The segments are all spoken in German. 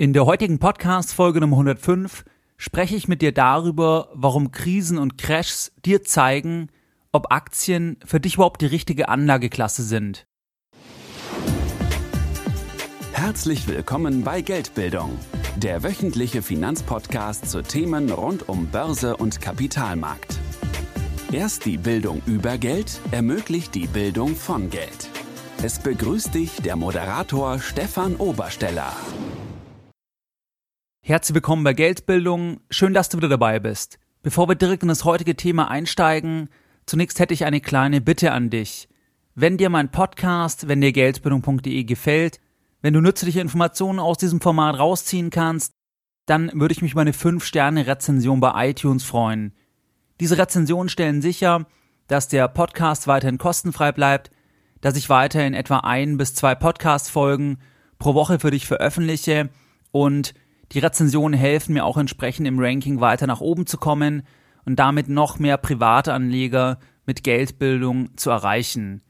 In der heutigen Podcast-Folge Nummer 105 spreche ich mit dir darüber, warum Krisen und Crashs dir zeigen, ob Aktien für dich überhaupt die richtige Anlageklasse sind. Herzlich willkommen bei Geldbildung, der wöchentliche Finanzpodcast zu Themen rund um Börse und Kapitalmarkt. Erst die Bildung über Geld ermöglicht die Bildung von Geld. Es begrüßt dich der Moderator Stefan Obersteller. Herzlich willkommen bei Geldbildung. Schön, dass du wieder dabei bist. Bevor wir direkt in das heutige Thema einsteigen, zunächst hätte ich eine kleine Bitte an dich. Wenn dir mein Podcast, wenn dir Geldbildung.de gefällt, wenn du nützliche Informationen aus diesem Format rausziehen kannst, dann würde ich mich über eine 5-Sterne-Rezension bei iTunes freuen. Diese Rezensionen stellen sicher, dass der Podcast weiterhin kostenfrei bleibt, dass ich weiterhin etwa ein bis zwei Podcast-Folgen pro Woche für dich veröffentliche und die Rezensionen helfen mir auch entsprechend im Ranking weiter nach oben zu kommen und damit noch mehr Privatanleger mit Geldbildung zu erreichen.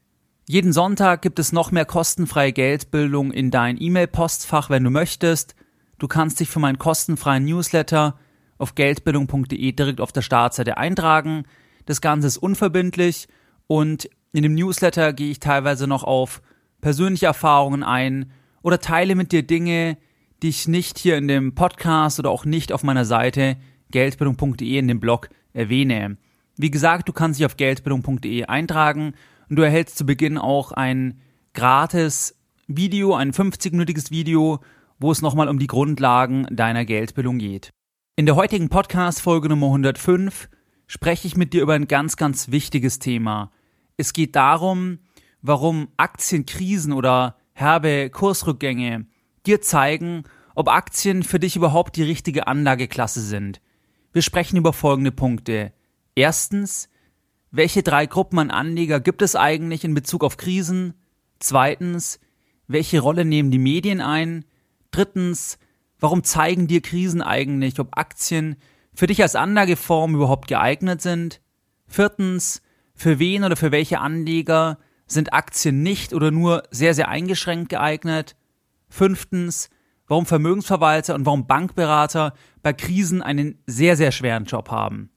Jeden Sonntag gibt es noch mehr kostenfreie Geldbildung in dein E-Mail-Postfach, wenn du möchtest. Du kannst dich für meinen kostenfreien Newsletter auf geldbildung.de direkt auf der Startseite eintragen. Das Ganze ist unverbindlich und in dem Newsletter gehe ich teilweise noch auf persönliche Erfahrungen ein oder teile mit dir Dinge, die ich nicht hier in dem Podcast oder auch nicht auf meiner Seite geldbildung.de in dem Blog erwähne. Wie gesagt, du kannst dich auf geldbildung.de eintragen und du erhältst zu Beginn auch ein gratis Video, ein 50-minütiges Video, wo es nochmal um die Grundlagen deiner Geldbildung geht. In der heutigen Podcast-Folge Nummer 105 spreche ich mit dir über ein ganz, ganz wichtiges Thema. Es geht darum, warum Aktienkrisen oder herbe Kursrückgänge dir zeigen, ob Aktien für dich überhaupt die richtige Anlageklasse sind. Wir sprechen über folgende Punkte. Erstens, welche drei Gruppen an Anleger gibt es eigentlich in Bezug auf Krisen? Zweitens, welche Rolle nehmen die Medien ein? Drittens, warum zeigen dir Krisen eigentlich, ob Aktien für dich als Anlageform überhaupt geeignet sind? Viertens, für wen oder für welche Anleger sind Aktien nicht oder nur sehr, sehr eingeschränkt geeignet? Fünftens, warum Vermögensverwalter und warum Bankberater bei Krisen einen sehr, sehr schweren Job haben.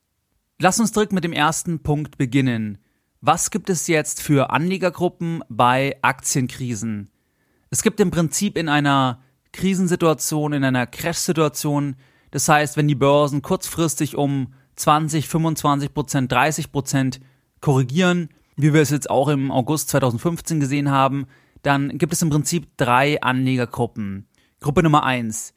Lass uns direkt mit dem ersten Punkt beginnen. Was gibt es jetzt für Anlegergruppen bei Aktienkrisen? Es gibt im Prinzip in einer Krisensituation, in einer Crash-Situation, das heißt, wenn die Börsen kurzfristig um 20, 25 Prozent, 30 Prozent korrigieren, wie wir es jetzt auch im August 2015 gesehen haben, dann gibt es im Prinzip drei Anlegergruppen. Gruppe Nummer eins.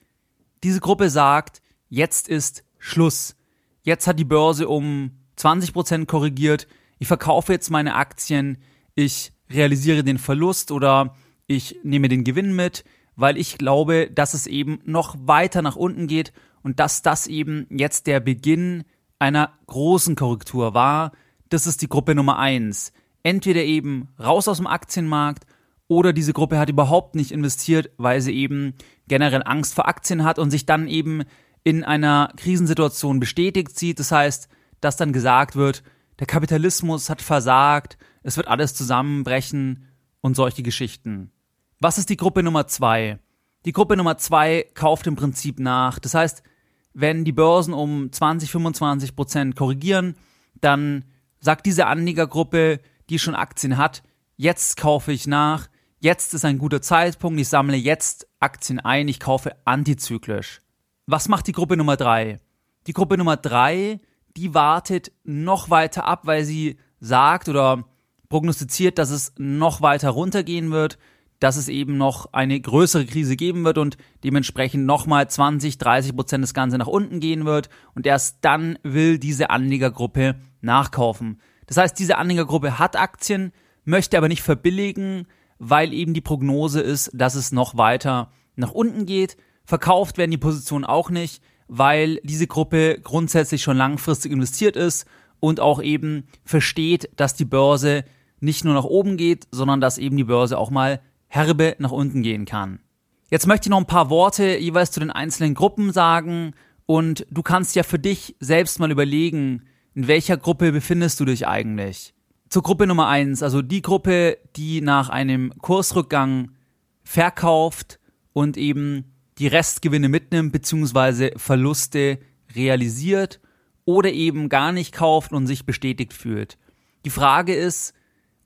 Diese Gruppe sagt, jetzt ist Schluss. Jetzt hat die Börse um 20% korrigiert. Ich verkaufe jetzt meine Aktien. Ich realisiere den Verlust oder ich nehme den Gewinn mit, weil ich glaube, dass es eben noch weiter nach unten geht und dass das eben jetzt der Beginn einer großen Korrektur war. Das ist die Gruppe Nummer eins. Entweder eben raus aus dem Aktienmarkt oder diese Gruppe hat überhaupt nicht investiert, weil sie eben generell Angst vor Aktien hat und sich dann eben in einer Krisensituation bestätigt sieht. Das heißt, dass dann gesagt wird, der Kapitalismus hat versagt, es wird alles zusammenbrechen und solche Geschichten. Was ist die Gruppe Nummer zwei? Die Gruppe Nummer zwei kauft im Prinzip nach. Das heißt, wenn die Börsen um 20, 25 Prozent korrigieren, dann sagt diese Anlegergruppe, die schon Aktien hat, jetzt kaufe ich nach, jetzt ist ein guter Zeitpunkt, ich sammle jetzt Aktien ein, ich kaufe antizyklisch. Was macht die Gruppe Nummer drei? Die Gruppe Nummer drei, die wartet noch weiter ab, weil sie sagt oder prognostiziert, dass es noch weiter runtergehen wird, dass es eben noch eine größere Krise geben wird und dementsprechend nochmal 20, 30 Prozent das Ganze nach unten gehen wird und erst dann will diese Anlegergruppe nachkaufen. Das heißt, diese Anlegergruppe hat Aktien, möchte aber nicht verbilligen, weil eben die Prognose ist, dass es noch weiter nach unten geht. Verkauft werden die Positionen auch nicht, weil diese Gruppe grundsätzlich schon langfristig investiert ist und auch eben versteht, dass die Börse nicht nur nach oben geht, sondern dass eben die Börse auch mal herbe nach unten gehen kann. Jetzt möchte ich noch ein paar Worte jeweils zu den einzelnen Gruppen sagen und du kannst ja für dich selbst mal überlegen, in welcher Gruppe befindest du dich eigentlich? Zur Gruppe Nummer eins, also die Gruppe, die nach einem Kursrückgang verkauft und eben die Restgewinne mitnimmt bzw. Verluste realisiert oder eben gar nicht kauft und sich bestätigt fühlt. Die Frage ist,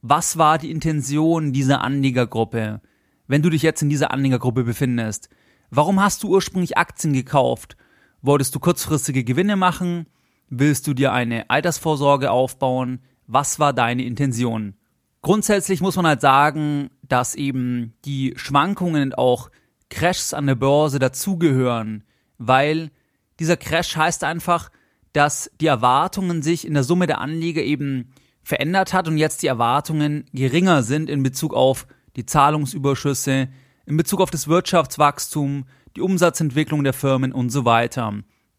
was war die Intention dieser Anlegergruppe, wenn du dich jetzt in dieser Anlegergruppe befindest? Warum hast du ursprünglich Aktien gekauft? Wolltest du kurzfristige Gewinne machen? Willst du dir eine Altersvorsorge aufbauen? Was war deine Intention? Grundsätzlich muss man halt sagen, dass eben die Schwankungen und auch Crashs an der Börse dazugehören, weil dieser Crash heißt einfach, dass die Erwartungen sich in der Summe der Anleger eben verändert hat und jetzt die Erwartungen geringer sind in Bezug auf die Zahlungsüberschüsse, in Bezug auf das Wirtschaftswachstum, die Umsatzentwicklung der Firmen und so weiter.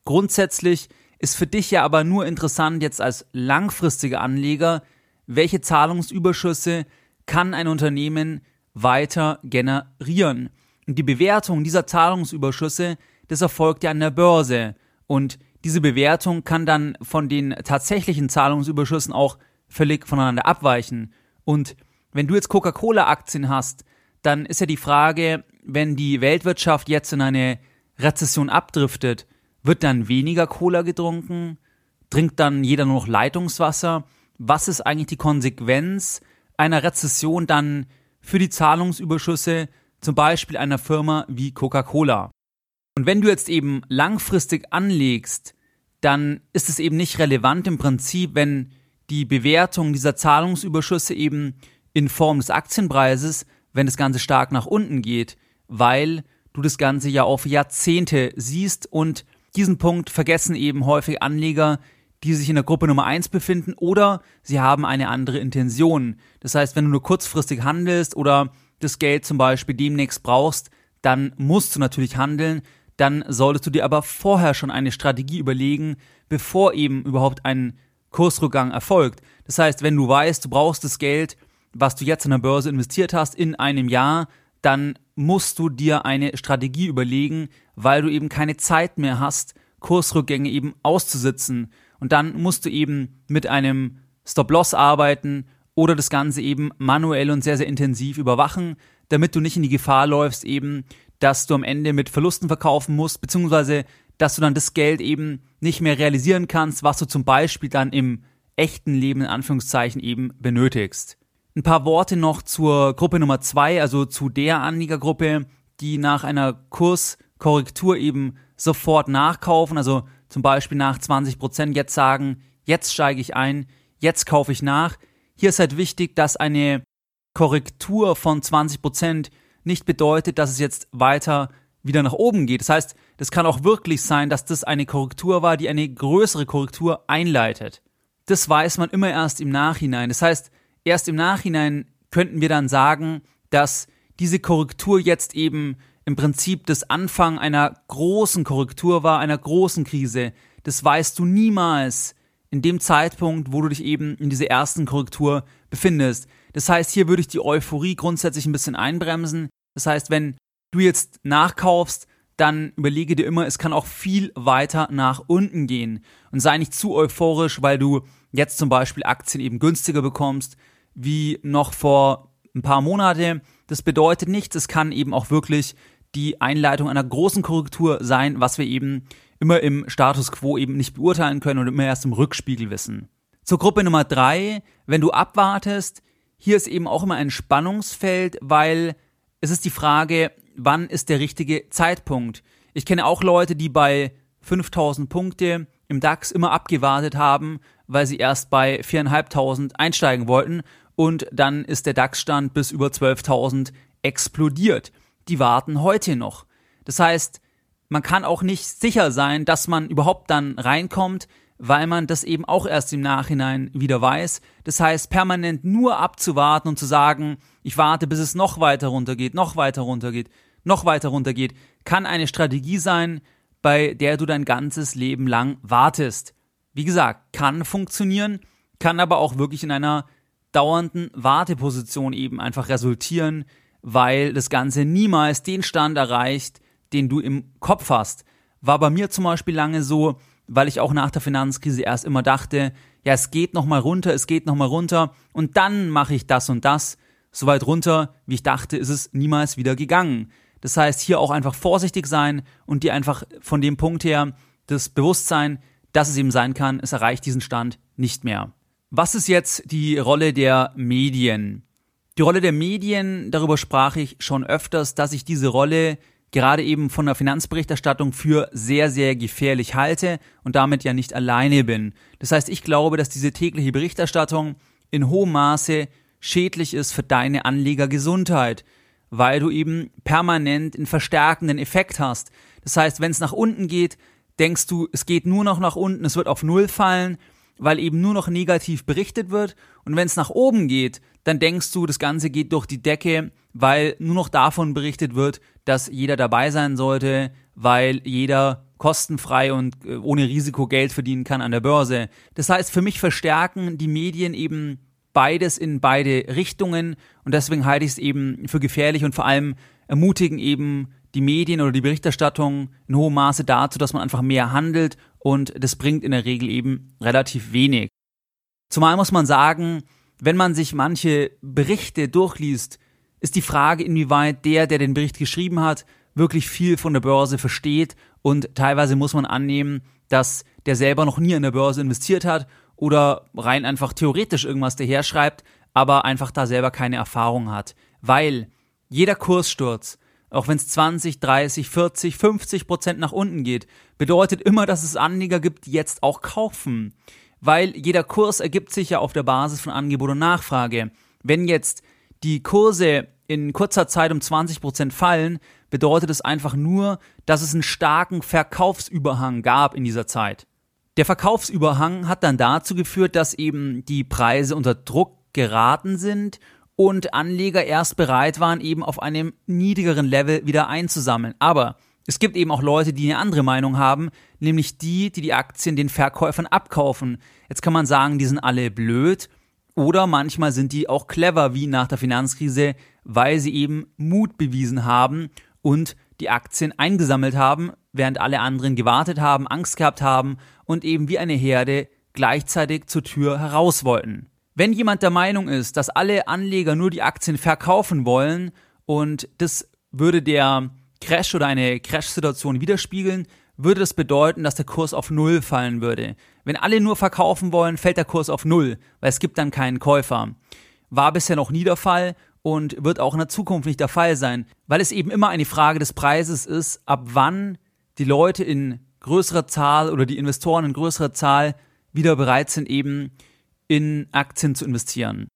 Grundsätzlich ist für dich ja aber nur interessant jetzt als langfristiger Anleger, welche Zahlungsüberschüsse kann ein Unternehmen weiter generieren. Und die Bewertung dieser Zahlungsüberschüsse, das erfolgt ja an der Börse. Und diese Bewertung kann dann von den tatsächlichen Zahlungsüberschüssen auch völlig voneinander abweichen. Und wenn du jetzt Coca-Cola-Aktien hast, dann ist ja die Frage, wenn die Weltwirtschaft jetzt in eine Rezession abdriftet, wird dann weniger Cola getrunken? Trinkt dann jeder nur noch Leitungswasser? Was ist eigentlich die Konsequenz einer Rezession dann für die Zahlungsüberschüsse, zum Beispiel einer Firma wie Coca-Cola? Und wenn du jetzt eben langfristig anlegst, dann ist es eben nicht relevant im Prinzip, wenn die Bewertung dieser Zahlungsüberschüsse eben in Form des Aktienpreises, wenn das Ganze stark nach unten geht, weil du das Ganze ja auf Jahrzehnte siehst und diesen Punkt vergessen eben häufig Anleger, die sich in der Gruppe Nummer eins befinden oder sie haben eine andere Intention. Das heißt, wenn du nur kurzfristig handelst oder das Geld zum Beispiel demnächst brauchst, dann musst du natürlich handeln, dann solltest du dir aber vorher schon eine Strategie überlegen, bevor eben überhaupt ein Kursrückgang erfolgt. Das heißt, wenn du weißt, du brauchst das Geld, was du jetzt in der Börse investiert hast, in einem Jahr, dann musst du dir eine Strategie überlegen, weil du eben keine Zeit mehr hast, Kursrückgänge eben auszusitzen. Und dann musst du eben mit einem Stop-Loss arbeiten oder das Ganze eben manuell und sehr, sehr intensiv überwachen, damit du nicht in die Gefahr läufst, eben, dass du am Ende mit Verlusten verkaufen musst, beziehungsweise dass du dann das Geld eben nicht mehr realisieren kannst, was du zum Beispiel dann im echten Leben in Anführungszeichen eben benötigst. Ein paar Worte noch zur Gruppe Nummer zwei, also zu der Anliegergruppe, die nach einer Kurskorrektur eben sofort nachkaufen, also zum Beispiel nach 20 Prozent jetzt sagen, jetzt steige ich ein, jetzt kaufe ich nach. Hier ist halt wichtig, dass eine Korrektur von 20 Prozent nicht bedeutet, dass es jetzt weiter wieder nach oben geht. Das heißt, das kann auch wirklich sein, dass das eine Korrektur war, die eine größere Korrektur einleitet. Das weiß man immer erst im Nachhinein. Das heißt, erst im Nachhinein könnten wir dann sagen, dass diese Korrektur jetzt eben im Prinzip das Anfang einer großen Korrektur war, einer großen Krise. Das weißt du niemals in dem Zeitpunkt, wo du dich eben in dieser ersten Korrektur befindest. Das heißt, hier würde ich die Euphorie grundsätzlich ein bisschen einbremsen. Das heißt, wenn du jetzt nachkaufst, dann überlege dir immer, es kann auch viel weiter nach unten gehen. Und sei nicht zu euphorisch, weil du jetzt zum Beispiel Aktien eben günstiger bekommst, wie noch vor ein paar Monate. Das bedeutet nichts, es kann eben auch wirklich die Einleitung einer großen Korrektur sein, was wir eben immer im Status quo eben nicht beurteilen können und immer erst im Rückspiegel wissen. Zur Gruppe Nummer drei, wenn du abwartest, hier ist eben auch immer ein Spannungsfeld, weil es ist die Frage, wann ist der richtige Zeitpunkt. Ich kenne auch Leute, die bei 5000 Punkte im DAX immer abgewartet haben, weil sie erst bei 4.500 einsteigen wollten und dann ist der DAX-Stand bis über 12.000 explodiert. Die warten heute noch. Das heißt, man kann auch nicht sicher sein, dass man überhaupt dann reinkommt, weil man das eben auch erst im Nachhinein wieder weiß. Das heißt, permanent nur abzuwarten und zu sagen, ich warte, bis es noch weiter runtergeht, noch weiter runtergeht, noch weiter runtergeht, kann eine Strategie sein, bei der du dein ganzes Leben lang wartest. Wie gesagt, kann funktionieren, kann aber auch wirklich in einer dauernden Warteposition eben einfach resultieren, weil das Ganze niemals den Stand erreicht, den du im Kopf hast. War bei mir zum Beispiel lange so, weil ich auch nach der Finanzkrise erst immer dachte, ja, es geht nochmal runter, es geht nochmal runter und dann mache ich das und das. So weit runter, wie ich dachte, ist es niemals wieder gegangen. Das heißt, hier auch einfach vorsichtig sein und dir einfach von dem Punkt her das Bewusstsein, dass es eben sein kann, es erreicht diesen Stand nicht mehr. Was ist jetzt die Rolle der Medien? Die Rolle der Medien, darüber sprach ich schon öfters, dass ich diese Rolle gerade eben von der Finanzberichterstattung für sehr, sehr gefährlich halte und damit ja nicht alleine bin. Das heißt, ich glaube, dass diese tägliche Berichterstattung in hohem Maße schädlich ist für deine Anlegergesundheit, weil du eben permanent einen verstärkenden Effekt hast. Das heißt, wenn es nach unten geht, denkst du, es geht nur noch nach unten, es wird auf Null fallen, weil eben nur noch negativ berichtet wird. Und wenn es nach oben geht, dann denkst du, das Ganze geht durch die Decke, weil nur noch davon berichtet wird, dass jeder dabei sein sollte, weil jeder kostenfrei und äh, ohne Risiko Geld verdienen kann an der Börse. Das heißt, für mich verstärken die Medien eben beides in beide Richtungen und deswegen halte ich es eben für gefährlich und vor allem ermutigen eben die Medien oder die Berichterstattung in hohem Maße dazu, dass man einfach mehr handelt und das bringt in der Regel eben relativ wenig. Zumal muss man sagen, wenn man sich manche Berichte durchliest, ist die Frage, inwieweit der, der den Bericht geschrieben hat, wirklich viel von der Börse versteht und teilweise muss man annehmen, dass der selber noch nie in der Börse investiert hat oder rein einfach theoretisch irgendwas daher schreibt, aber einfach da selber keine Erfahrung hat. Weil jeder Kurssturz, auch wenn es 20, 30, 40, 50 Prozent nach unten geht, bedeutet immer, dass es Anleger gibt, die jetzt auch kaufen. Weil jeder Kurs ergibt sich ja auf der Basis von Angebot und Nachfrage. Wenn jetzt die Kurse in kurzer Zeit um 20 Prozent fallen, bedeutet es einfach nur, dass es einen starken Verkaufsüberhang gab in dieser Zeit. Der Verkaufsüberhang hat dann dazu geführt, dass eben die Preise unter Druck geraten sind und Anleger erst bereit waren, eben auf einem niedrigeren Level wieder einzusammeln. Aber es gibt eben auch Leute, die eine andere Meinung haben, nämlich die, die die Aktien den Verkäufern abkaufen. Jetzt kann man sagen, die sind alle blöd oder manchmal sind die auch clever, wie nach der Finanzkrise, weil sie eben Mut bewiesen haben und die Aktien eingesammelt haben, während alle anderen gewartet haben, Angst gehabt haben und eben wie eine Herde gleichzeitig zur Tür heraus wollten. Wenn jemand der Meinung ist, dass alle Anleger nur die Aktien verkaufen wollen und das würde der Crash oder eine Crash-Situation widerspiegeln, würde das bedeuten, dass der Kurs auf Null fallen würde. Wenn alle nur verkaufen wollen, fällt der Kurs auf Null, weil es gibt dann keinen Käufer. War bisher noch nie der Fall und wird auch in der Zukunft nicht der Fall sein, weil es eben immer eine Frage des Preises ist, ab wann die Leute in größerer Zahl oder die Investoren in größerer Zahl wieder bereit sind, eben in Aktien zu investieren.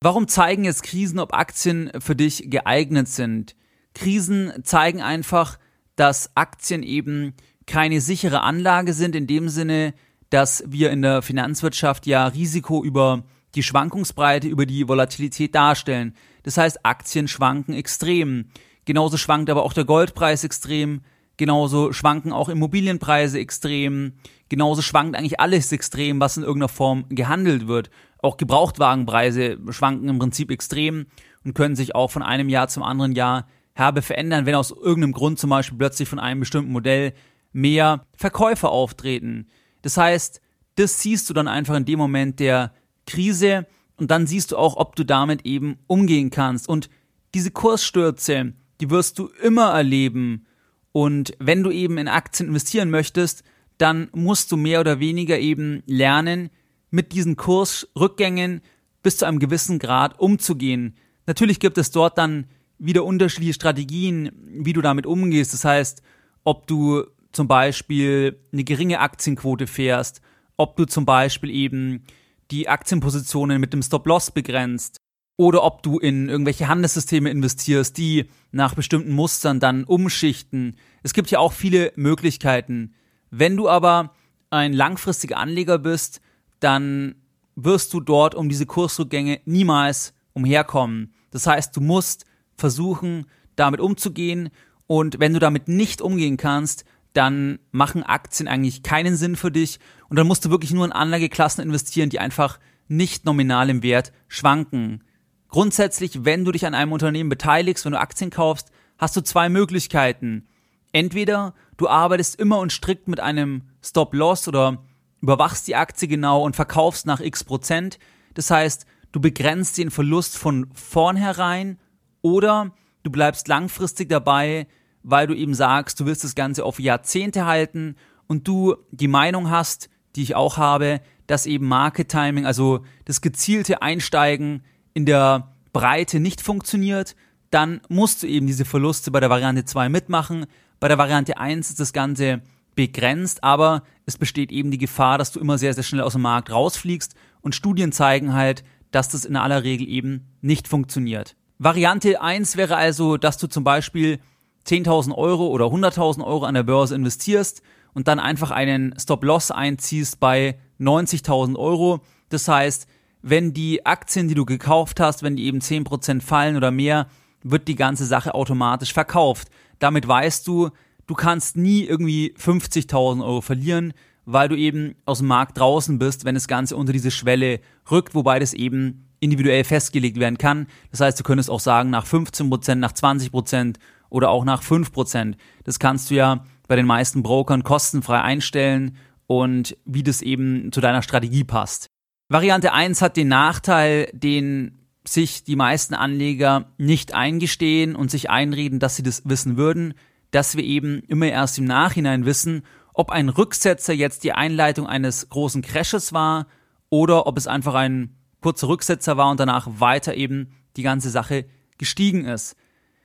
Warum zeigen jetzt Krisen, ob Aktien für dich geeignet sind? Krisen zeigen einfach, dass Aktien eben keine sichere Anlage sind, in dem Sinne, dass wir in der Finanzwirtschaft ja Risiko über die Schwankungsbreite, über die Volatilität darstellen. Das heißt, Aktien schwanken extrem. Genauso schwankt aber auch der Goldpreis extrem. Genauso schwanken auch Immobilienpreise extrem. Genauso schwankt eigentlich alles extrem, was in irgendeiner Form gehandelt wird. Auch Gebrauchtwagenpreise schwanken im Prinzip extrem und können sich auch von einem Jahr zum anderen Jahr herbe verändern, wenn aus irgendeinem Grund zum Beispiel plötzlich von einem bestimmten Modell mehr Verkäufer auftreten. Das heißt, das siehst du dann einfach in dem Moment der Krise und dann siehst du auch, ob du damit eben umgehen kannst. Und diese Kursstürze, die wirst du immer erleben. Und wenn du eben in Aktien investieren möchtest, dann musst du mehr oder weniger eben lernen, mit diesen Kursrückgängen bis zu einem gewissen Grad umzugehen. Natürlich gibt es dort dann wieder unterschiedliche Strategien, wie du damit umgehst. Das heißt, ob du zum Beispiel eine geringe Aktienquote fährst, ob du zum Beispiel eben die Aktienpositionen mit dem Stop-Loss begrenzt oder ob du in irgendwelche Handelssysteme investierst, die nach bestimmten Mustern dann umschichten. Es gibt ja auch viele Möglichkeiten. Wenn du aber ein langfristiger Anleger bist, dann wirst du dort um diese Kursrückgänge niemals umherkommen. Das heißt, du musst versuchen, damit umzugehen und wenn du damit nicht umgehen kannst, dann machen Aktien eigentlich keinen Sinn für dich und dann musst du wirklich nur in Anlageklassen investieren, die einfach nicht nominal im Wert schwanken. Grundsätzlich, wenn du dich an einem Unternehmen beteiligst, wenn du Aktien kaufst, hast du zwei Möglichkeiten. Entweder du arbeitest immer und strikt mit einem Stop-Loss oder überwachst die Aktie genau und verkaufst nach x Prozent. Das heißt, du begrenzt den Verlust von vornherein oder du bleibst langfristig dabei, weil du eben sagst, du willst das Ganze auf Jahrzehnte halten und du die Meinung hast, die ich auch habe, dass eben Market Timing, also das gezielte Einsteigen in der Breite nicht funktioniert, dann musst du eben diese Verluste bei der Variante 2 mitmachen. Bei der Variante 1 ist das Ganze begrenzt, aber es besteht eben die Gefahr, dass du immer sehr, sehr schnell aus dem Markt rausfliegst und Studien zeigen halt, dass das in aller Regel eben nicht funktioniert. Variante 1 wäre also, dass du zum Beispiel 10.000 Euro oder 100.000 Euro an der Börse investierst und dann einfach einen Stop-Loss einziehst bei 90.000 Euro. Das heißt, wenn die Aktien, die du gekauft hast, wenn die eben 10% fallen oder mehr, wird die ganze Sache automatisch verkauft. Damit weißt du, du kannst nie irgendwie 50.000 Euro verlieren, weil du eben aus dem Markt draußen bist, wenn das Ganze unter diese Schwelle rückt, wobei das eben individuell festgelegt werden kann. Das heißt, du könntest auch sagen, nach 15%, nach 20% oder auch nach 5%. Das kannst du ja bei den meisten Brokern kostenfrei einstellen und wie das eben zu deiner Strategie passt. Variante 1 hat den Nachteil, den sich die meisten Anleger nicht eingestehen und sich einreden, dass sie das wissen würden, dass wir eben immer erst im Nachhinein wissen, ob ein Rücksetzer jetzt die Einleitung eines großen Crashes war oder ob es einfach ein kurzer Rücksetzer war und danach weiter eben die ganze Sache gestiegen ist.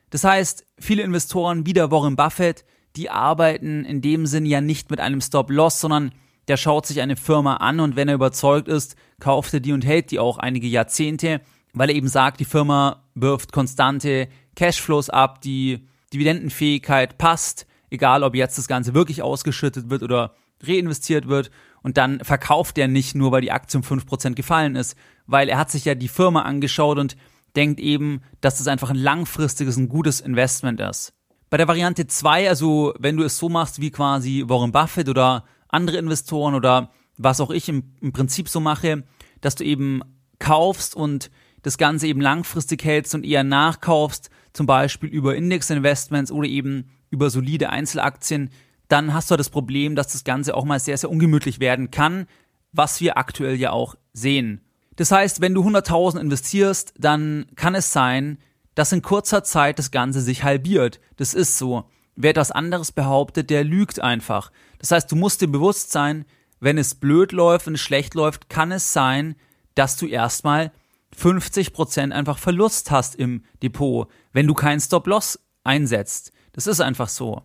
Das heißt, viele Investoren wie der Warren Buffett, die arbeiten in dem Sinn ja nicht mit einem Stop-Loss, sondern der schaut sich eine Firma an und wenn er überzeugt ist, kauft er die und hält die auch einige Jahrzehnte, weil er eben sagt, die Firma wirft konstante Cashflows ab, die Dividendenfähigkeit passt, egal ob jetzt das Ganze wirklich ausgeschüttet wird oder reinvestiert wird und dann verkauft er nicht nur, weil die Aktie um 5% gefallen ist, weil er hat sich ja die Firma angeschaut und denkt eben, dass das einfach ein langfristiges, ein gutes Investment ist. Bei der Variante 2, also wenn du es so machst wie quasi Warren Buffett oder andere Investoren oder was auch ich im, im Prinzip so mache, dass du eben kaufst und das Ganze eben langfristig hältst und eher nachkaufst, zum Beispiel über Indexinvestments oder eben über solide Einzelaktien, dann hast du das Problem, dass das Ganze auch mal sehr, sehr ungemütlich werden kann, was wir aktuell ja auch sehen. Das heißt, wenn du 100.000 investierst, dann kann es sein, dass in kurzer Zeit das Ganze sich halbiert. Das ist so. Wer etwas anderes behauptet, der lügt einfach. Das heißt, du musst dir bewusst sein, wenn es blöd läuft, wenn es schlecht läuft, kann es sein, dass du erstmal 50% einfach Verlust hast im Depot, wenn du keinen Stop-Loss einsetzt. Das ist einfach so.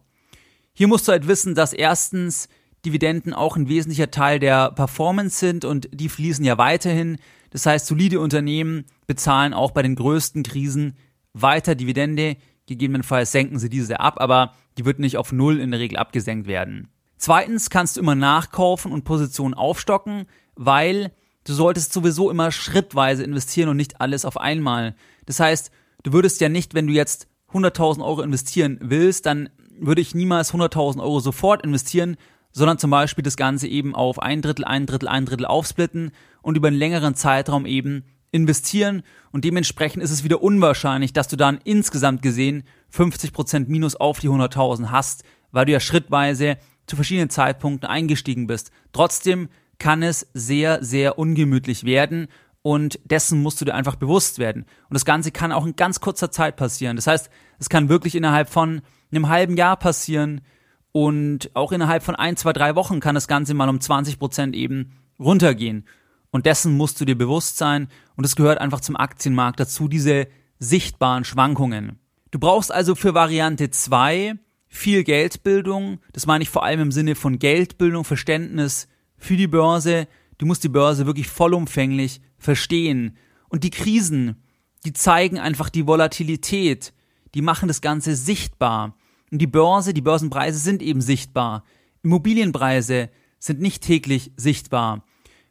Hier musst du halt wissen, dass erstens Dividenden auch ein wesentlicher Teil der Performance sind und die fließen ja weiterhin. Das heißt, solide Unternehmen bezahlen auch bei den größten Krisen weiter Dividende. Gegebenenfalls senken sie diese ab, aber die wird nicht auf Null in der Regel abgesenkt werden. Zweitens kannst du immer nachkaufen und Positionen aufstocken, weil du solltest sowieso immer schrittweise investieren und nicht alles auf einmal. Das heißt, du würdest ja nicht, wenn du jetzt 100.000 Euro investieren willst, dann würde ich niemals 100.000 Euro sofort investieren, sondern zum Beispiel das Ganze eben auf ein Drittel, ein Drittel, ein Drittel aufsplitten und über einen längeren Zeitraum eben investieren und dementsprechend ist es wieder unwahrscheinlich, dass du dann insgesamt gesehen 50% Minus auf die 100.000 hast, weil du ja schrittweise zu verschiedenen Zeitpunkten eingestiegen bist. Trotzdem kann es sehr, sehr ungemütlich werden und dessen musst du dir einfach bewusst werden. Und das Ganze kann auch in ganz kurzer Zeit passieren. Das heißt, es kann wirklich innerhalb von einem halben Jahr passieren und auch innerhalb von ein, zwei, drei Wochen kann das Ganze mal um 20 Prozent eben runtergehen. Und dessen musst du dir bewusst sein und es gehört einfach zum Aktienmarkt dazu, diese sichtbaren Schwankungen. Du brauchst also für Variante 2 viel Geldbildung, das meine ich vor allem im Sinne von Geldbildung, Verständnis für die Börse. Du musst die Börse wirklich vollumfänglich verstehen. Und die Krisen, die zeigen einfach die Volatilität, die machen das Ganze sichtbar. Und die Börse, die Börsenpreise sind eben sichtbar. Immobilienpreise sind nicht täglich sichtbar.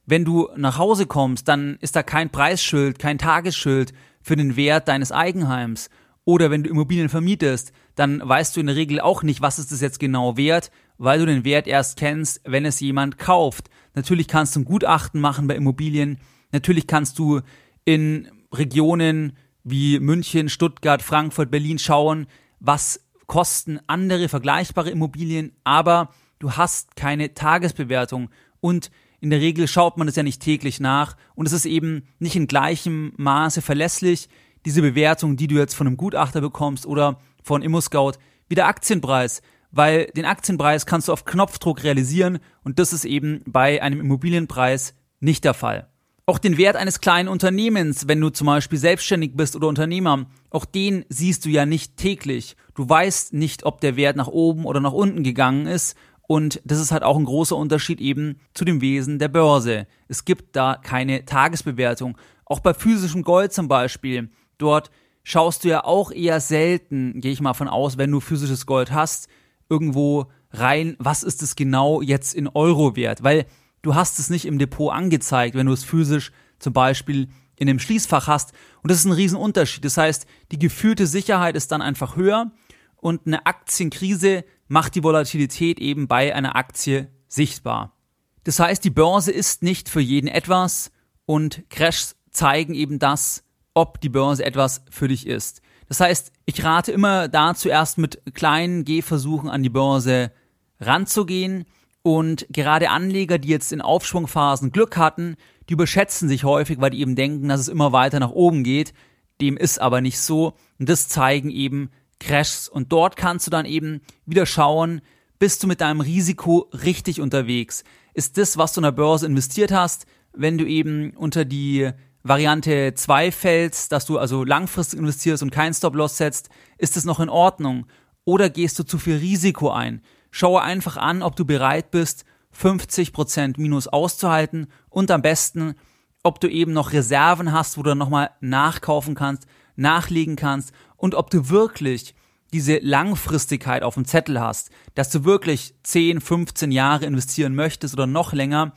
Wenn du nach Hause kommst, dann ist da kein Preisschild, kein Tagesschild für den Wert deines Eigenheims. Oder wenn du Immobilien vermietest, dann weißt du in der Regel auch nicht, was ist es jetzt genau wert, weil du den Wert erst kennst, wenn es jemand kauft. Natürlich kannst du ein Gutachten machen bei Immobilien. Natürlich kannst du in Regionen wie München, Stuttgart, Frankfurt, Berlin schauen, was kosten andere vergleichbare Immobilien, aber du hast keine Tagesbewertung und in der Regel schaut man es ja nicht täglich nach und es ist eben nicht in gleichem Maße verlässlich. diese Bewertung, die du jetzt von einem Gutachter bekommst oder von ImmoScout, wie der Aktienpreis, weil den Aktienpreis kannst du auf Knopfdruck realisieren und das ist eben bei einem Immobilienpreis nicht der Fall. Auch den Wert eines kleinen Unternehmens, wenn du zum Beispiel selbstständig bist oder Unternehmer, auch den siehst du ja nicht täglich. Du weißt nicht, ob der Wert nach oben oder nach unten gegangen ist. Und das ist halt auch ein großer Unterschied eben zu dem Wesen der Börse. Es gibt da keine Tagesbewertung. Auch bei physischem Gold zum Beispiel. Dort schaust du ja auch eher selten, gehe ich mal von aus, wenn du physisches Gold hast, irgendwo rein, was ist es genau jetzt in Euro wert? Weil du hast es nicht im Depot angezeigt, wenn du es physisch zum Beispiel in dem Schließfach hast. Und das ist ein Riesenunterschied. Das heißt, die gefühlte Sicherheit ist dann einfach höher und eine Aktienkrise macht die Volatilität eben bei einer Aktie sichtbar. Das heißt, die Börse ist nicht für jeden etwas und Crashs zeigen eben das, ob die Börse etwas für dich ist. Das heißt, ich rate immer da zuerst mit kleinen Gehversuchen an die Börse ranzugehen und gerade Anleger, die jetzt in Aufschwungphasen Glück hatten, die überschätzen sich häufig, weil die eben denken, dass es immer weiter nach oben geht. Dem ist aber nicht so. Und das zeigen eben Crashs. Und dort kannst du dann eben wieder schauen, bist du mit deinem Risiko richtig unterwegs? Ist das, was du in der Börse investiert hast, wenn du eben unter die Variante 2 fällst, dass du also langfristig investierst und keinen Stop-Loss setzt, ist das noch in Ordnung? Oder gehst du zu viel Risiko ein? Schaue einfach an, ob du bereit bist, 50% Minus auszuhalten und am besten, ob du eben noch Reserven hast, wo du nochmal nachkaufen kannst, nachlegen kannst und ob du wirklich diese Langfristigkeit auf dem Zettel hast, dass du wirklich 10, 15 Jahre investieren möchtest oder noch länger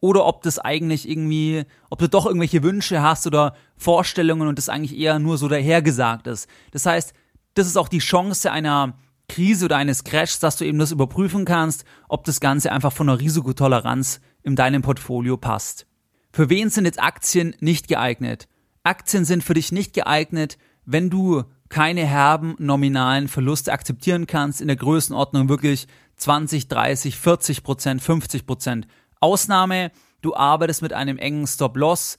oder ob das eigentlich irgendwie, ob du doch irgendwelche Wünsche hast oder Vorstellungen und das eigentlich eher nur so dahergesagt ist. Das heißt, das ist auch die Chance einer Krise oder eines Crashs, dass du eben das überprüfen kannst, ob das Ganze einfach von der Risikotoleranz in deinem Portfolio passt. Für wen sind jetzt Aktien nicht geeignet? Aktien sind für dich nicht geeignet, wenn du keine herben nominalen Verluste akzeptieren kannst in der Größenordnung wirklich 20, 30, 40 Prozent, 50 Prozent. Ausnahme, du arbeitest mit einem engen Stop-Loss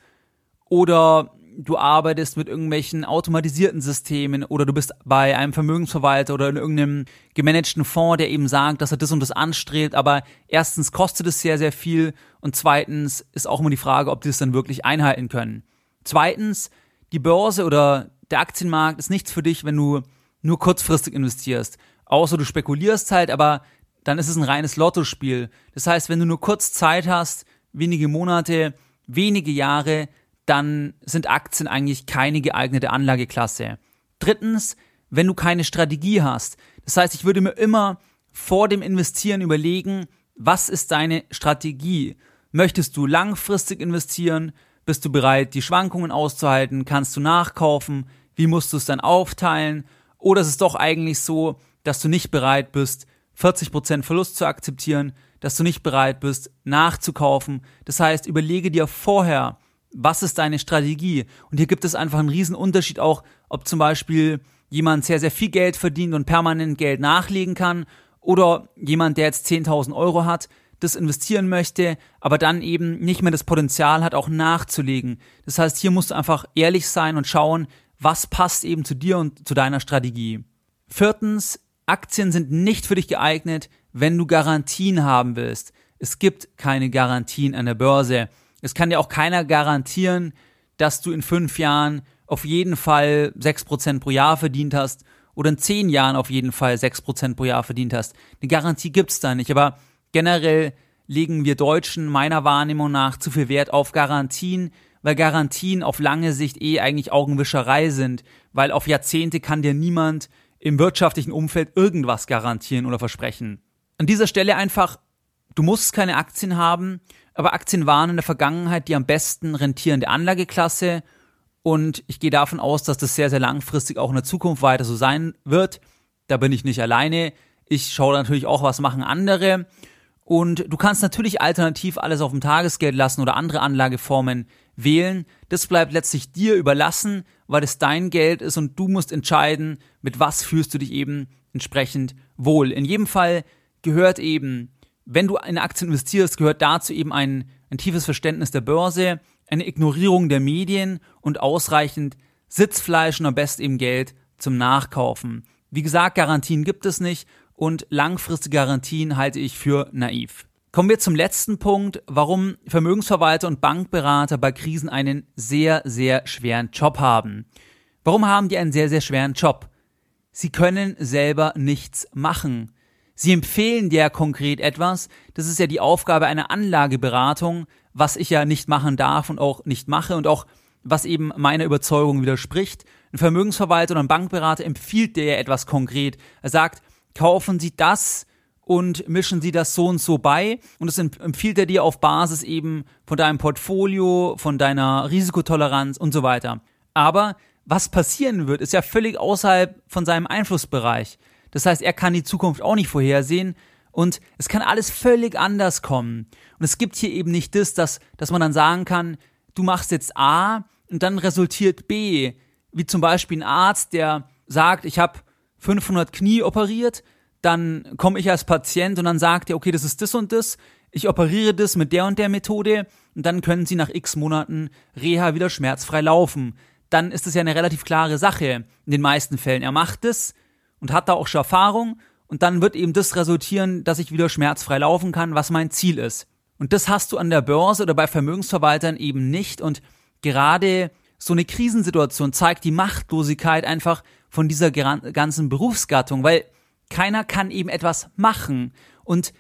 oder du arbeitest mit irgendwelchen automatisierten Systemen oder du bist bei einem Vermögensverwalter oder in irgendeinem gemanagten Fonds, der eben sagt, dass er das und das anstrebt, aber erstens kostet es sehr, sehr viel und zweitens ist auch immer die Frage, ob die es dann wirklich einhalten können. Zweitens, die Börse oder der Aktienmarkt ist nichts für dich, wenn du nur kurzfristig investierst. Außer du spekulierst halt, aber dann ist es ein reines Lottospiel. Das heißt, wenn du nur kurz Zeit hast, wenige Monate, wenige Jahre, dann sind Aktien eigentlich keine geeignete Anlageklasse. Drittens, wenn du keine Strategie hast. Das heißt, ich würde mir immer vor dem Investieren überlegen, was ist deine Strategie? Möchtest du langfristig investieren? Bist du bereit, die Schwankungen auszuhalten? Kannst du nachkaufen? Wie musst du es dann aufteilen? Oder ist es doch eigentlich so, dass du nicht bereit bist, 40% Verlust zu akzeptieren, dass du nicht bereit bist, nachzukaufen? Das heißt, überlege dir vorher, was ist deine Strategie? Und hier gibt es einfach einen riesen Unterschied auch, ob zum Beispiel jemand sehr, sehr viel Geld verdient und permanent Geld nachlegen kann oder jemand, der jetzt 10.000 Euro hat, das investieren möchte, aber dann eben nicht mehr das Potenzial hat, auch nachzulegen. Das heißt, hier musst du einfach ehrlich sein und schauen, was passt eben zu dir und zu deiner Strategie. Viertens, Aktien sind nicht für dich geeignet, wenn du Garantien haben willst. Es gibt keine Garantien an der Börse. Es kann dir auch keiner garantieren, dass du in fünf Jahren auf jeden Fall sechs Prozent pro Jahr verdient hast oder in zehn Jahren auf jeden Fall sechs Prozent pro Jahr verdient hast. Eine Garantie gibt's da nicht, aber generell legen wir Deutschen meiner Wahrnehmung nach zu viel Wert auf Garantien, weil Garantien auf lange Sicht eh eigentlich Augenwischerei sind, weil auf Jahrzehnte kann dir niemand im wirtschaftlichen Umfeld irgendwas garantieren oder versprechen. An dieser Stelle einfach, du musst keine Aktien haben, aber Aktien waren in der Vergangenheit die am besten rentierende Anlageklasse und ich gehe davon aus, dass das sehr, sehr langfristig auch in der Zukunft weiter so sein wird. Da bin ich nicht alleine. Ich schaue natürlich auch, was machen andere. Und du kannst natürlich alternativ alles auf dem Tagesgeld lassen oder andere Anlageformen wählen. Das bleibt letztlich dir überlassen, weil es dein Geld ist und du musst entscheiden, mit was fühlst du dich eben entsprechend wohl. In jedem Fall gehört eben wenn du in Aktien investierst, gehört dazu eben ein, ein tiefes Verständnis der Börse, eine Ignorierung der Medien und ausreichend Sitzfleisch und am besten eben Geld zum Nachkaufen. Wie gesagt, Garantien gibt es nicht und langfristige Garantien halte ich für naiv. Kommen wir zum letzten Punkt, warum Vermögensverwalter und Bankberater bei Krisen einen sehr, sehr schweren Job haben. Warum haben die einen sehr, sehr schweren Job? Sie können selber nichts machen. Sie empfehlen dir konkret etwas. Das ist ja die Aufgabe einer Anlageberatung, was ich ja nicht machen darf und auch nicht mache und auch was eben meiner Überzeugung widerspricht. Ein Vermögensverwalter oder ein Bankberater empfiehlt dir ja etwas konkret. Er sagt, kaufen Sie das und mischen Sie das so und so bei und das empfiehlt er dir auf Basis eben von deinem Portfolio, von deiner Risikotoleranz und so weiter. Aber was passieren wird, ist ja völlig außerhalb von seinem Einflussbereich. Das heißt, er kann die Zukunft auch nicht vorhersehen und es kann alles völlig anders kommen. Und es gibt hier eben nicht das, dass, dass man dann sagen kann, du machst jetzt A und dann resultiert B. Wie zum Beispiel ein Arzt, der sagt, ich habe 500 Knie operiert, dann komme ich als Patient und dann sagt er, okay, das ist das und das, ich operiere das mit der und der Methode und dann können Sie nach x Monaten Reha wieder schmerzfrei laufen dann ist es ja eine relativ klare Sache in den meisten Fällen. Er macht es und hat da auch schon Erfahrung und dann wird eben das resultieren, dass ich wieder schmerzfrei laufen kann, was mein Ziel ist. Und das hast du an der Börse oder bei Vermögensverwaltern eben nicht und gerade so eine Krisensituation zeigt die Machtlosigkeit einfach von dieser ganzen Berufsgattung, weil keiner kann eben etwas machen und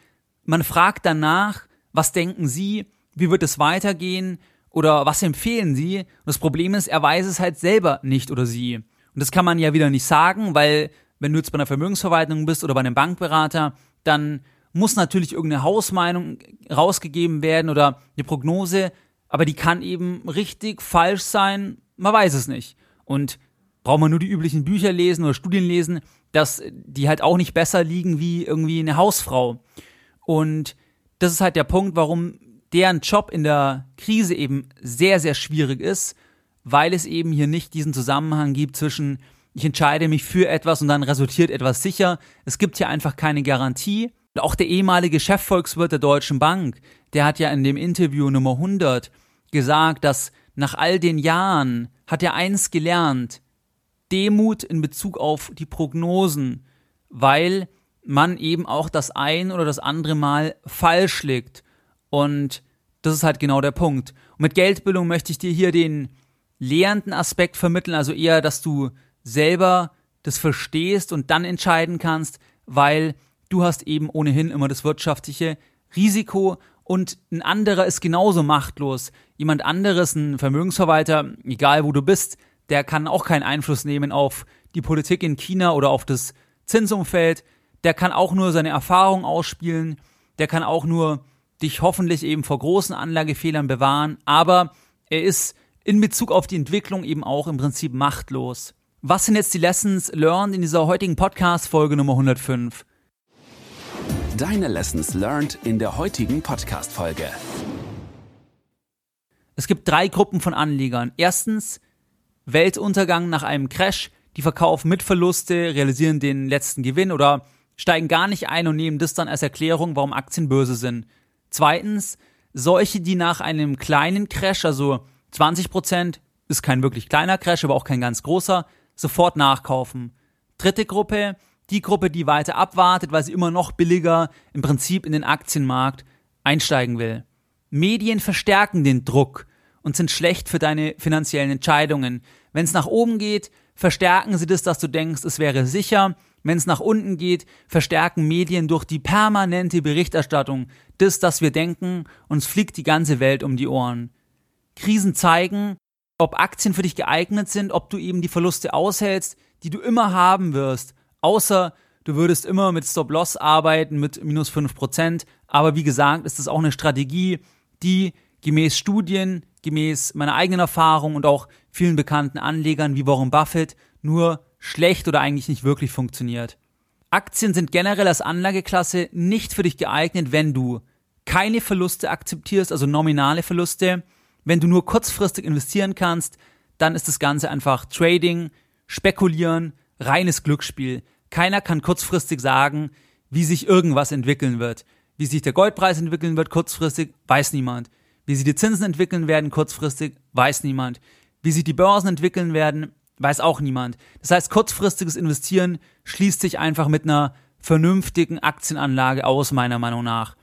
man fragt danach, was denken Sie, wie wird es weitergehen oder was empfehlen sie? Und das Problem ist, er weiß es halt selber nicht oder sie. Und das kann man ja wieder nicht sagen, weil wenn du jetzt bei einer Vermögensverwaltung bist oder bei einem Bankberater, dann muss natürlich irgendeine Hausmeinung rausgegeben werden oder eine Prognose, aber die kann eben richtig falsch sein, man weiß es nicht. Und braucht man nur die üblichen Bücher lesen oder Studien lesen, dass die halt auch nicht besser liegen wie irgendwie eine Hausfrau. Und das ist halt der Punkt, warum deren Job in der Krise eben sehr, sehr schwierig ist, weil es eben hier nicht diesen Zusammenhang gibt zwischen ich entscheide mich für etwas und dann resultiert etwas sicher. Es gibt hier einfach keine Garantie. Auch der ehemalige Chefvolkswirt der Deutschen Bank, der hat ja in dem Interview Nummer 100 gesagt, dass nach all den Jahren hat er eins gelernt, Demut in Bezug auf die Prognosen, weil man eben auch das ein oder das andere Mal falsch liegt. Und das ist halt genau der Punkt. Und mit Geldbildung möchte ich dir hier den lehrenden Aspekt vermitteln, also eher, dass du selber das verstehst und dann entscheiden kannst, weil du hast eben ohnehin immer das wirtschaftliche Risiko und ein anderer ist genauso machtlos. Jemand anderes, ein Vermögensverwalter, egal wo du bist, der kann auch keinen Einfluss nehmen auf die Politik in China oder auf das Zinsumfeld. Der kann auch nur seine Erfahrung ausspielen. Der kann auch nur dich hoffentlich eben vor großen Anlagefehlern bewahren, aber er ist in Bezug auf die Entwicklung eben auch im Prinzip machtlos. Was sind jetzt die Lessons learned in dieser heutigen Podcast-Folge Nummer 105? Deine Lessons learned in der heutigen Podcast-Folge. Es gibt drei Gruppen von Anlegern. Erstens Weltuntergang nach einem Crash. Die verkaufen mit Verluste, realisieren den letzten Gewinn oder steigen gar nicht ein und nehmen das dann als Erklärung, warum Aktien böse sind. Zweitens, solche, die nach einem kleinen Crash, also 20 Prozent, ist kein wirklich kleiner Crash, aber auch kein ganz großer, sofort nachkaufen. Dritte Gruppe, die Gruppe, die weiter abwartet, weil sie immer noch billiger im Prinzip in den Aktienmarkt einsteigen will. Medien verstärken den Druck und sind schlecht für deine finanziellen Entscheidungen. Wenn es nach oben geht, verstärken sie das, dass du denkst, es wäre sicher wenn es nach unten geht, verstärken Medien durch die permanente Berichterstattung das, dass wir denken, uns fliegt die ganze Welt um die Ohren. Krisen zeigen, ob Aktien für dich geeignet sind, ob du eben die Verluste aushältst, die du immer haben wirst, außer du würdest immer mit Stop-Loss arbeiten mit minus 5%. Aber wie gesagt, ist das auch eine Strategie, die gemäß Studien, gemäß meiner eigenen Erfahrung und auch vielen bekannten Anlegern wie Warren Buffett nur schlecht oder eigentlich nicht wirklich funktioniert. Aktien sind generell als Anlageklasse nicht für dich geeignet, wenn du keine Verluste akzeptierst, also nominale Verluste. Wenn du nur kurzfristig investieren kannst, dann ist das Ganze einfach Trading, Spekulieren, reines Glücksspiel. Keiner kann kurzfristig sagen, wie sich irgendwas entwickeln wird. Wie sich der Goldpreis entwickeln wird kurzfristig, weiß niemand. Wie sich die Zinsen entwickeln werden kurzfristig, weiß niemand Wie sich die Börsen entwickeln werden, weiß auch niemand. Das heißt, kurzfristiges Investieren schließt sich einfach mit einer vernünftigen Aktienanlage aus, meiner Meinung nach.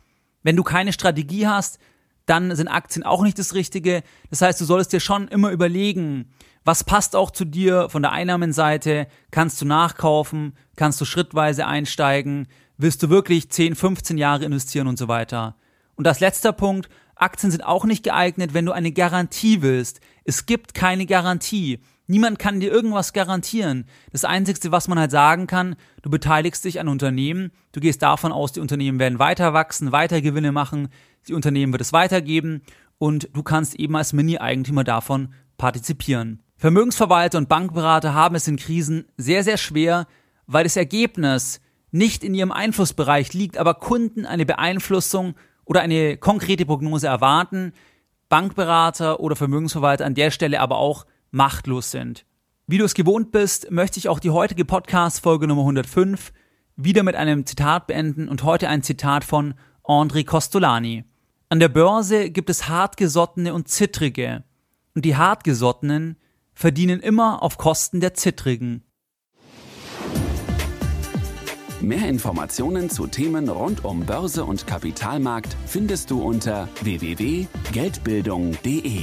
Wenn du keine Strategie hast, dann sind Aktien auch nicht das Richtige. Das heißt, du solltest dir schon immer überlegen, was passt auch zu dir von der Einnahmenseite? Kannst du nachkaufen? Kannst du schrittweise einsteigen? Willst du wirklich 10, 15 Jahre investieren und so weiter? Und als letzter Punkt, Aktien sind auch nicht geeignet, wenn du eine Garantie willst. Es gibt keine Garantie. Niemand kann dir irgendwas garantieren. Das Einzige, was man halt sagen kann, du beteiligst dich an Unternehmen, du gehst davon aus, die Unternehmen werden weiter wachsen, weiter Gewinne machen, die Unternehmen wird es weitergeben und du kannst eben als Mini-Eigentümer davon partizipieren. Vermögensverwalter und Bankberater haben es in Krisen sehr, sehr schwer, weil das Ergebnis nicht in ihrem Einflussbereich liegt, aber Kunden eine Beeinflussung oder eine konkrete Prognose erwarten, Bankberater oder Vermögensverwalter an der Stelle aber auch machtlos sind. Wie du es gewohnt bist, möchte ich auch die heutige Podcast-Folge Nummer 105 wieder mit einem Zitat beenden und heute ein Zitat von André Costolani. An der Börse gibt es hartgesottene und zittrige. Und die hartgesottenen verdienen immer auf Kosten der Zittrigen. Mehr Informationen zu Themen rund um Börse und Kapitalmarkt findest du unter www.geldbildung.de.